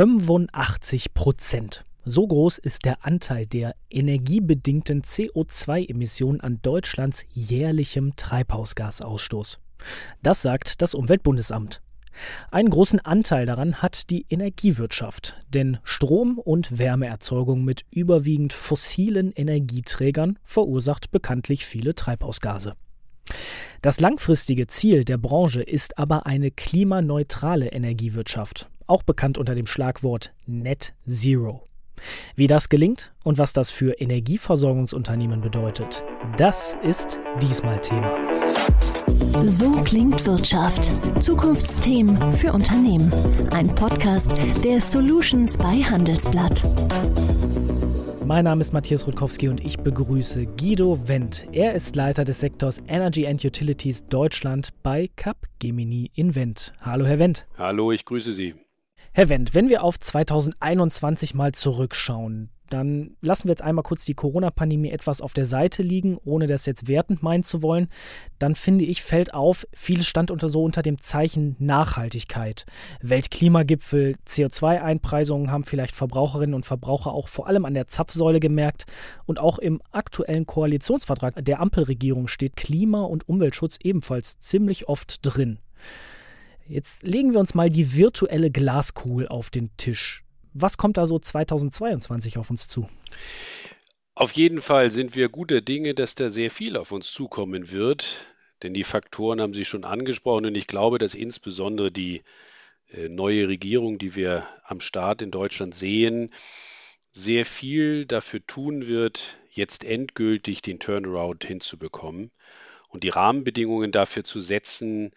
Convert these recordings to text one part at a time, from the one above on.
85 Prozent. So groß ist der Anteil der energiebedingten CO2-Emissionen an Deutschlands jährlichem Treibhausgasausstoß. Das sagt das Umweltbundesamt. Einen großen Anteil daran hat die Energiewirtschaft, denn Strom- und Wärmeerzeugung mit überwiegend fossilen Energieträgern verursacht bekanntlich viele Treibhausgase. Das langfristige Ziel der Branche ist aber eine klimaneutrale Energiewirtschaft, auch bekannt unter dem Schlagwort Net Zero. Wie das gelingt und was das für Energieversorgungsunternehmen bedeutet, das ist diesmal Thema. So klingt Wirtschaft. Zukunftsthemen für Unternehmen. Ein Podcast der Solutions bei Handelsblatt. Mein Name ist Matthias Rutkowski und ich begrüße Guido Wendt. Er ist Leiter des Sektors Energy and Utilities Deutschland bei Capgemini in Wendt. Hallo, Herr Wendt. Hallo, ich grüße Sie. Herr Wendt, wenn wir auf 2021 mal zurückschauen, dann lassen wir jetzt einmal kurz die Corona-Pandemie etwas auf der Seite liegen, ohne das jetzt wertend meinen zu wollen. Dann finde ich, fällt auf, vieles stand unter so unter dem Zeichen Nachhaltigkeit. Weltklimagipfel, CO2-Einpreisungen haben vielleicht Verbraucherinnen und Verbraucher auch vor allem an der Zapfsäule gemerkt. Und auch im aktuellen Koalitionsvertrag der Ampelregierung steht Klima- und Umweltschutz ebenfalls ziemlich oft drin. Jetzt legen wir uns mal die virtuelle Glaskugel auf den Tisch. Was kommt da so 2022 auf uns zu? Auf jeden Fall sind wir guter Dinge, dass da sehr viel auf uns zukommen wird, denn die Faktoren haben Sie schon angesprochen und ich glaube, dass insbesondere die äh, neue Regierung, die wir am Start in Deutschland sehen, sehr viel dafür tun wird, jetzt endgültig den Turnaround hinzubekommen und die Rahmenbedingungen dafür zu setzen,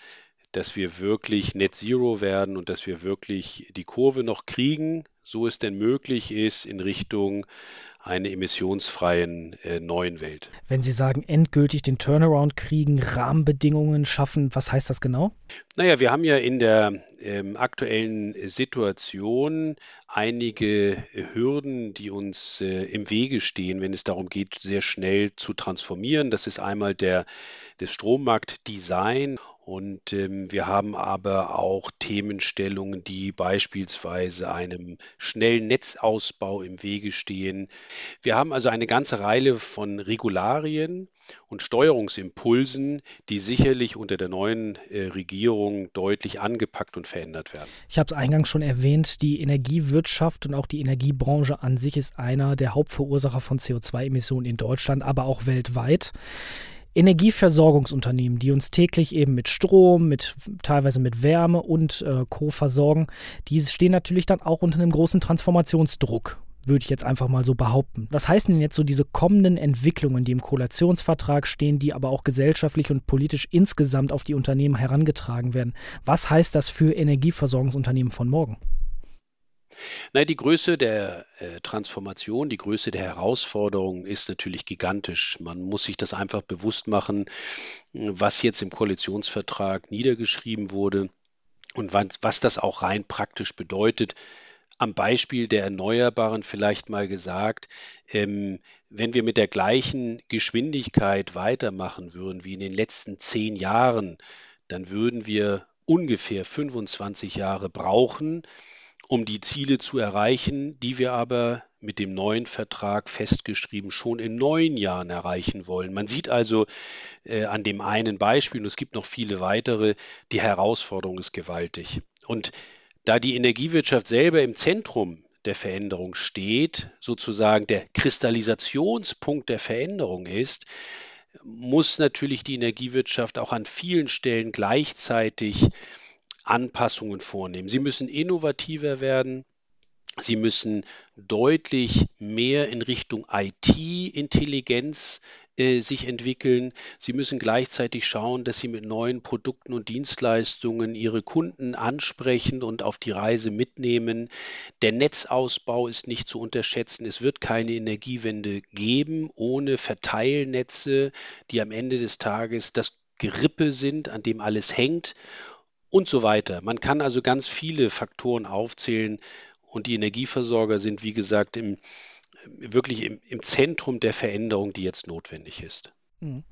dass wir wirklich Net Zero werden und dass wir wirklich die Kurve noch kriegen, so es denn möglich ist, in Richtung einer emissionsfreien äh, neuen Welt. Wenn Sie sagen, endgültig den Turnaround kriegen, Rahmenbedingungen schaffen, was heißt das genau? Naja, wir haben ja in der ähm, aktuellen Situation einige Hürden, die uns äh, im Wege stehen, wenn es darum geht, sehr schnell zu transformieren. Das ist einmal der, das Strommarktdesign und ähm, wir haben aber auch Themenstellungen, die beispielsweise einem schnellen Netzausbau im Wege stehen. Wir haben also eine ganze Reihe von Regularien und Steuerungsimpulsen, die sicherlich unter der neuen äh, Regierung deutlich angepackt und verändert werden. Ich habe es eingangs schon erwähnt, die Energiewirtschaft und auch die Energiebranche an sich ist einer der Hauptverursacher von CO2-Emissionen in Deutschland, aber auch weltweit. Energieversorgungsunternehmen, die uns täglich eben mit Strom, mit teilweise mit Wärme und äh, Co. versorgen, die stehen natürlich dann auch unter einem großen Transformationsdruck würde ich jetzt einfach mal so behaupten. Was heißen denn jetzt so diese kommenden Entwicklungen, die im Koalitionsvertrag stehen, die aber auch gesellschaftlich und politisch insgesamt auf die Unternehmen herangetragen werden? Was heißt das für Energieversorgungsunternehmen von morgen? Nein, die Größe der äh, Transformation, die Größe der Herausforderung ist natürlich gigantisch. Man muss sich das einfach bewusst machen, was jetzt im Koalitionsvertrag niedergeschrieben wurde und was, was das auch rein praktisch bedeutet. Am Beispiel der Erneuerbaren vielleicht mal gesagt, ähm, wenn wir mit der gleichen Geschwindigkeit weitermachen würden wie in den letzten zehn Jahren, dann würden wir ungefähr 25 Jahre brauchen, um die Ziele zu erreichen, die wir aber mit dem neuen Vertrag festgeschrieben schon in neun Jahren erreichen wollen. Man sieht also äh, an dem einen Beispiel, und es gibt noch viele weitere, die Herausforderung ist gewaltig. Und da die Energiewirtschaft selber im Zentrum der Veränderung steht, sozusagen der Kristallisationspunkt der Veränderung ist, muss natürlich die Energiewirtschaft auch an vielen Stellen gleichzeitig Anpassungen vornehmen. Sie müssen innovativer werden. Sie müssen deutlich mehr in Richtung IT-Intelligenz äh, sich entwickeln. Sie müssen gleichzeitig schauen, dass sie mit neuen Produkten und Dienstleistungen ihre Kunden ansprechen und auf die Reise mitnehmen. Der Netzausbau ist nicht zu unterschätzen. Es wird keine Energiewende geben ohne Verteilnetze, die am Ende des Tages das Gerippe sind, an dem alles hängt und so weiter. Man kann also ganz viele Faktoren aufzählen und die Energieversorger sind, wie gesagt, im, wirklich im, im Zentrum der Veränderung, die jetzt notwendig ist. Mhm.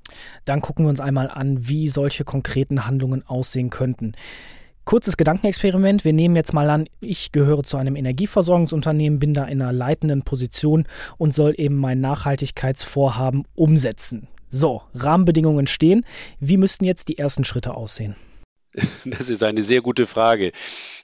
Dann gucken wir uns einmal an, wie solche konkreten Handlungen aussehen könnten. Kurzes Gedankenexperiment. Wir nehmen jetzt mal an, ich gehöre zu einem Energieversorgungsunternehmen, bin da in einer leitenden Position und soll eben mein Nachhaltigkeitsvorhaben umsetzen. So, Rahmenbedingungen stehen. Wie müssten jetzt die ersten Schritte aussehen? Das ist eine sehr gute Frage.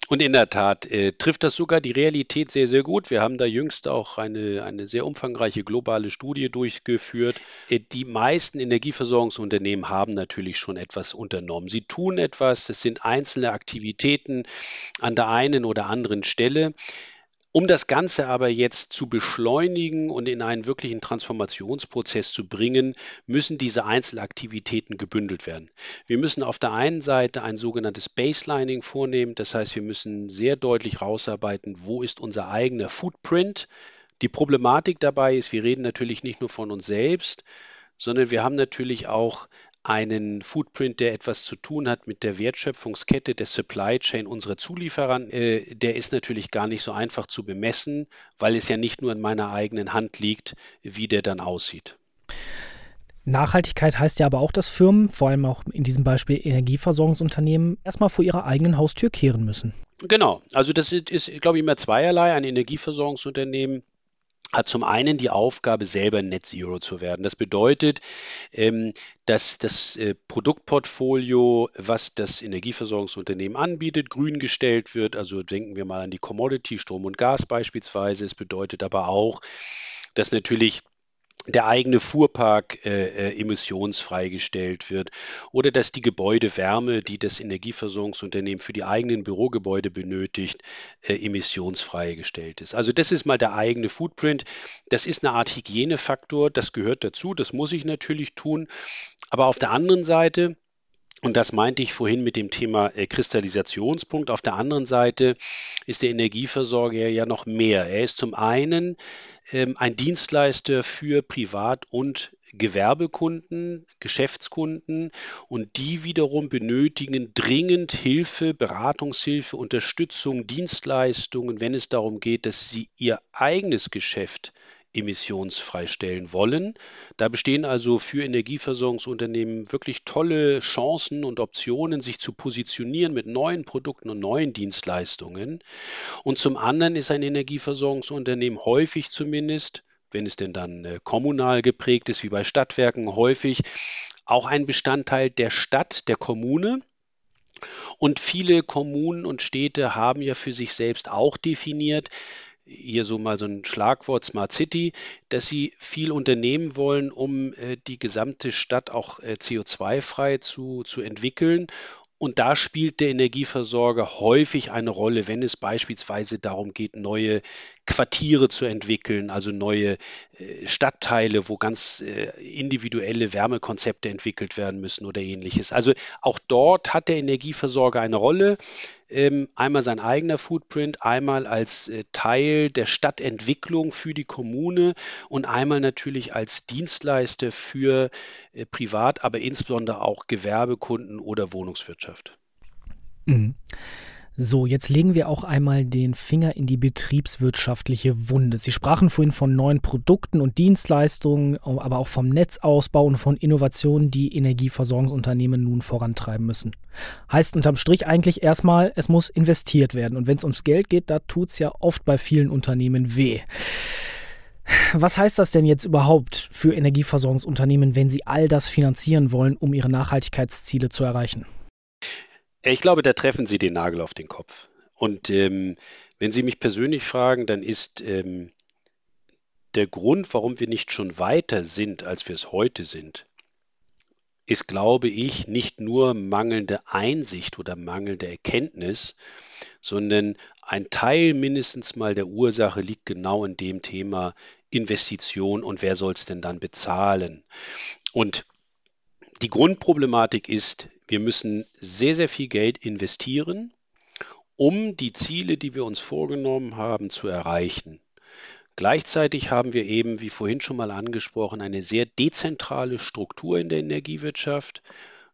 Und in der Tat äh, trifft das sogar die Realität sehr, sehr gut. Wir haben da jüngst auch eine, eine sehr umfangreiche globale Studie durchgeführt. Äh, die meisten Energieversorgungsunternehmen haben natürlich schon etwas unternommen. Sie tun etwas, es sind einzelne Aktivitäten an der einen oder anderen Stelle. Um das Ganze aber jetzt zu beschleunigen und in einen wirklichen Transformationsprozess zu bringen, müssen diese Einzelaktivitäten gebündelt werden. Wir müssen auf der einen Seite ein sogenanntes Baselining vornehmen, das heißt, wir müssen sehr deutlich rausarbeiten, wo ist unser eigener Footprint. Die Problematik dabei ist, wir reden natürlich nicht nur von uns selbst, sondern wir haben natürlich auch einen Footprint, der etwas zu tun hat mit der Wertschöpfungskette der Supply Chain unserer Zulieferer, äh, der ist natürlich gar nicht so einfach zu bemessen, weil es ja nicht nur in meiner eigenen Hand liegt, wie der dann aussieht. Nachhaltigkeit heißt ja aber auch, dass Firmen, vor allem auch in diesem Beispiel Energieversorgungsunternehmen, erstmal vor ihrer eigenen Haustür kehren müssen. Genau, also das ist, ist glaube ich, immer zweierlei. Ein Energieversorgungsunternehmen hat zum einen die Aufgabe, selber Net Zero zu werden. Das bedeutet, ähm, dass das äh, Produktportfolio, was das Energieversorgungsunternehmen anbietet, grün gestellt wird. Also denken wir mal an die Commodity, Strom und Gas beispielsweise. Es bedeutet aber auch, dass natürlich der eigene Fuhrpark äh, äh, emissionsfrei gestellt wird oder dass die Gebäudewärme, die das Energieversorgungsunternehmen für die eigenen Bürogebäude benötigt, äh, emissionsfrei gestellt ist. Also das ist mal der eigene Footprint. Das ist eine Art Hygienefaktor, das gehört dazu, das muss ich natürlich tun. Aber auf der anderen Seite, und das meinte ich vorhin mit dem Thema äh, Kristallisationspunkt. Auf der anderen Seite ist der Energieversorger ja noch mehr. Er ist zum einen ähm, ein Dienstleister für Privat- und Gewerbekunden, Geschäftskunden und die wiederum benötigen dringend Hilfe, Beratungshilfe, Unterstützung, Dienstleistungen, wenn es darum geht, dass sie ihr eigenes Geschäft emissionsfrei stellen wollen. Da bestehen also für Energieversorgungsunternehmen wirklich tolle Chancen und Optionen, sich zu positionieren mit neuen Produkten und neuen Dienstleistungen. Und zum anderen ist ein Energieversorgungsunternehmen häufig zumindest, wenn es denn dann äh, kommunal geprägt ist, wie bei Stadtwerken, häufig auch ein Bestandteil der Stadt, der Kommune. Und viele Kommunen und Städte haben ja für sich selbst auch definiert, hier so mal so ein Schlagwort Smart City, dass sie viel unternehmen wollen, um äh, die gesamte Stadt auch äh, CO2-frei zu, zu entwickeln. Und da spielt der Energieversorger häufig eine Rolle, wenn es beispielsweise darum geht, neue Quartiere zu entwickeln, also neue äh, Stadtteile, wo ganz individuelle Wärmekonzepte entwickelt werden müssen oder ähnliches. Also auch dort hat der Energieversorger eine Rolle. Ähm, einmal sein eigener Footprint, einmal als äh, Teil der Stadtentwicklung für die Kommune und einmal natürlich als Dienstleister für Privat, aber insbesondere auch Gewerbekunden oder Wohnungswirtschaft. Mhm. So, jetzt legen wir auch einmal den Finger in die betriebswirtschaftliche Wunde. Sie sprachen vorhin von neuen Produkten und Dienstleistungen, aber auch vom Netzausbau und von Innovationen, die Energieversorgungsunternehmen nun vorantreiben müssen. Heißt unterm Strich eigentlich erstmal, es muss investiert werden. Und wenn es ums Geld geht, da tut es ja oft bei vielen Unternehmen weh. Was heißt das denn jetzt überhaupt für Energieversorgungsunternehmen, wenn sie all das finanzieren wollen, um ihre Nachhaltigkeitsziele zu erreichen? Ich glaube, da treffen Sie den Nagel auf den Kopf. Und ähm, wenn Sie mich persönlich fragen, dann ist ähm, der Grund, warum wir nicht schon weiter sind, als wir es heute sind, ist, glaube ich, nicht nur mangelnde Einsicht oder mangelnde Erkenntnis, sondern ein Teil mindestens mal der Ursache liegt genau in dem Thema Investition und wer soll es denn dann bezahlen. Und die Grundproblematik ist, wir müssen sehr, sehr viel Geld investieren, um die Ziele, die wir uns vorgenommen haben, zu erreichen. Gleichzeitig haben wir eben, wie vorhin schon mal angesprochen, eine sehr dezentrale Struktur in der Energiewirtschaft,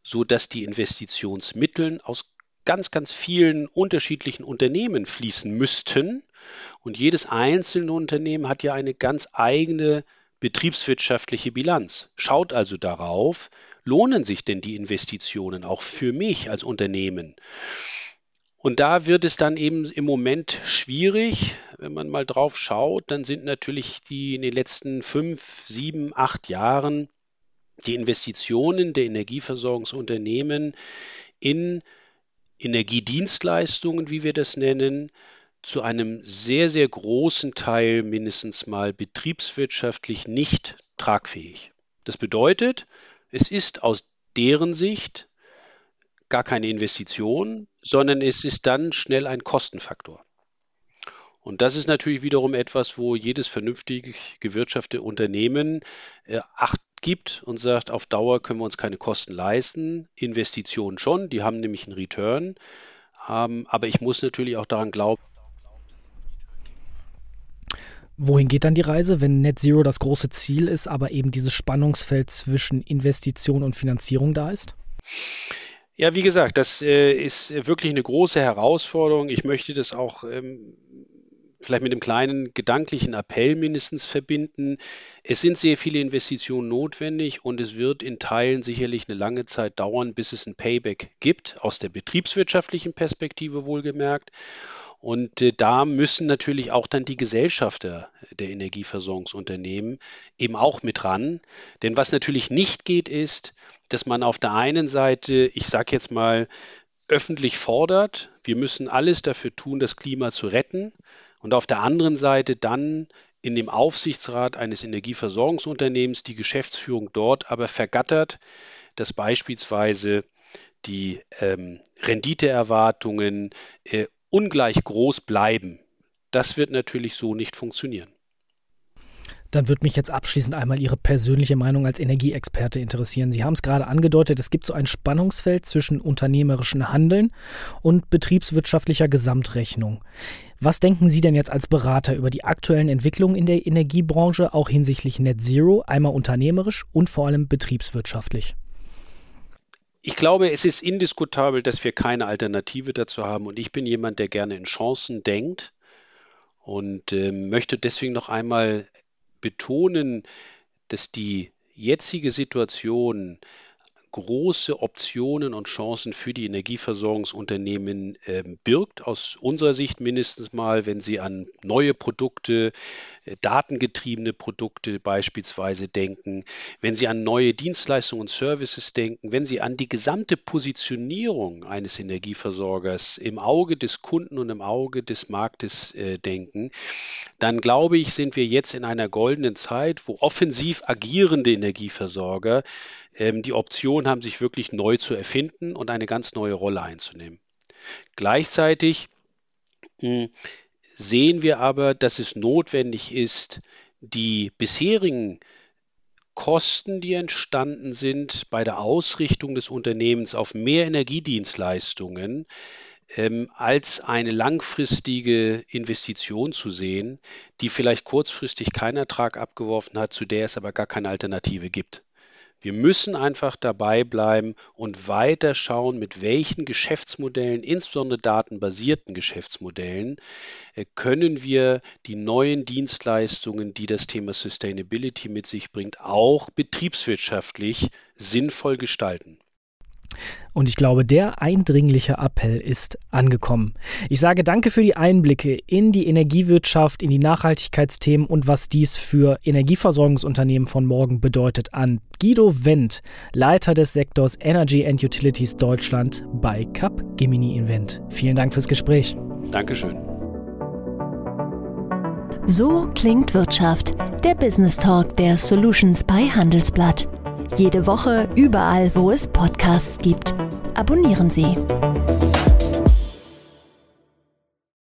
so dass die Investitionsmittel aus ganz, ganz vielen unterschiedlichen Unternehmen fließen müssten. Und jedes einzelne Unternehmen hat ja eine ganz eigene betriebswirtschaftliche Bilanz. Schaut also darauf, lohnen sich denn die Investitionen auch für mich als Unternehmen? Und da wird es dann eben im Moment schwierig, wenn man mal drauf schaut, dann sind natürlich die in den letzten fünf, sieben, acht Jahren die Investitionen der Energieversorgungsunternehmen in Energiedienstleistungen, wie wir das nennen, zu einem sehr, sehr großen Teil mindestens mal betriebswirtschaftlich nicht tragfähig. Das bedeutet, es ist aus deren Sicht gar keine Investition, sondern es ist dann schnell ein Kostenfaktor. Und das ist natürlich wiederum etwas, wo jedes vernünftig gewirtschaftete Unternehmen äh, Acht gibt und sagt, auf Dauer können wir uns keine Kosten leisten. Investitionen schon, die haben nämlich einen Return. Ähm, aber ich muss natürlich auch daran glauben. Wohin geht dann die Reise, wenn Net Zero das große Ziel ist, aber eben dieses Spannungsfeld zwischen Investition und Finanzierung da ist? Ja, wie gesagt, das äh, ist wirklich eine große Herausforderung. Ich möchte das auch ähm, vielleicht mit einem kleinen gedanklichen Appell mindestens verbinden. Es sind sehr viele Investitionen notwendig und es wird in Teilen sicherlich eine lange Zeit dauern, bis es ein Payback gibt, aus der betriebswirtschaftlichen Perspektive wohlgemerkt. Und äh, da müssen natürlich auch dann die Gesellschafter der Energieversorgungsunternehmen eben auch mit ran. Denn was natürlich nicht geht, ist, dass man auf der einen Seite, ich sage jetzt mal, öffentlich fordert, wir müssen alles dafür tun, das Klima zu retten und auf der anderen Seite dann in dem Aufsichtsrat eines Energieversorgungsunternehmens die Geschäftsführung dort aber vergattert, dass beispielsweise die ähm, Renditeerwartungen äh, ungleich groß bleiben. Das wird natürlich so nicht funktionieren. Dann würde mich jetzt abschließend einmal Ihre persönliche Meinung als Energieexperte interessieren. Sie haben es gerade angedeutet, es gibt so ein Spannungsfeld zwischen unternehmerischem Handeln und betriebswirtschaftlicher Gesamtrechnung. Was denken Sie denn jetzt als Berater über die aktuellen Entwicklungen in der Energiebranche, auch hinsichtlich Net Zero, einmal unternehmerisch und vor allem betriebswirtschaftlich? Ich glaube, es ist indiskutabel, dass wir keine Alternative dazu haben. Und ich bin jemand, der gerne in Chancen denkt und äh, möchte deswegen noch einmal betonen, dass die jetzige Situation große Optionen und Chancen für die Energieversorgungsunternehmen äh, birgt, aus unserer Sicht mindestens mal, wenn sie an neue Produkte, äh, datengetriebene Produkte beispielsweise denken, wenn sie an neue Dienstleistungen und Services denken, wenn sie an die gesamte Positionierung eines Energieversorgers im Auge des Kunden und im Auge des Marktes äh, denken, dann glaube ich, sind wir jetzt in einer goldenen Zeit, wo offensiv agierende Energieversorger ähm, die Option haben, sich wirklich neu zu erfinden und eine ganz neue Rolle einzunehmen. Gleichzeitig mh, hm, sehen wir aber, dass es notwendig ist, die bisherigen Kosten, die entstanden sind bei der Ausrichtung des Unternehmens auf mehr Energiedienstleistungen, ähm, als eine langfristige Investition zu sehen, die vielleicht kurzfristig keinen Ertrag abgeworfen hat, zu der es aber gar keine Alternative gibt. Wir müssen einfach dabei bleiben und weiter schauen, mit welchen Geschäftsmodellen, insbesondere datenbasierten Geschäftsmodellen, äh, können wir die neuen Dienstleistungen, die das Thema Sustainability mit sich bringt, auch betriebswirtschaftlich sinnvoll gestalten. Und ich glaube, der eindringliche Appell ist angekommen. Ich sage danke für die Einblicke in die Energiewirtschaft, in die Nachhaltigkeitsthemen und was dies für Energieversorgungsunternehmen von morgen bedeutet an Guido Wendt, Leiter des Sektors Energy and Utilities Deutschland bei Cap Gemini Invent. Vielen Dank fürs Gespräch. Dankeschön. So klingt Wirtschaft, der Business Talk der Solutions bei Handelsblatt. Jede Woche überall, wo es Podcasts gibt. Abonnieren Sie.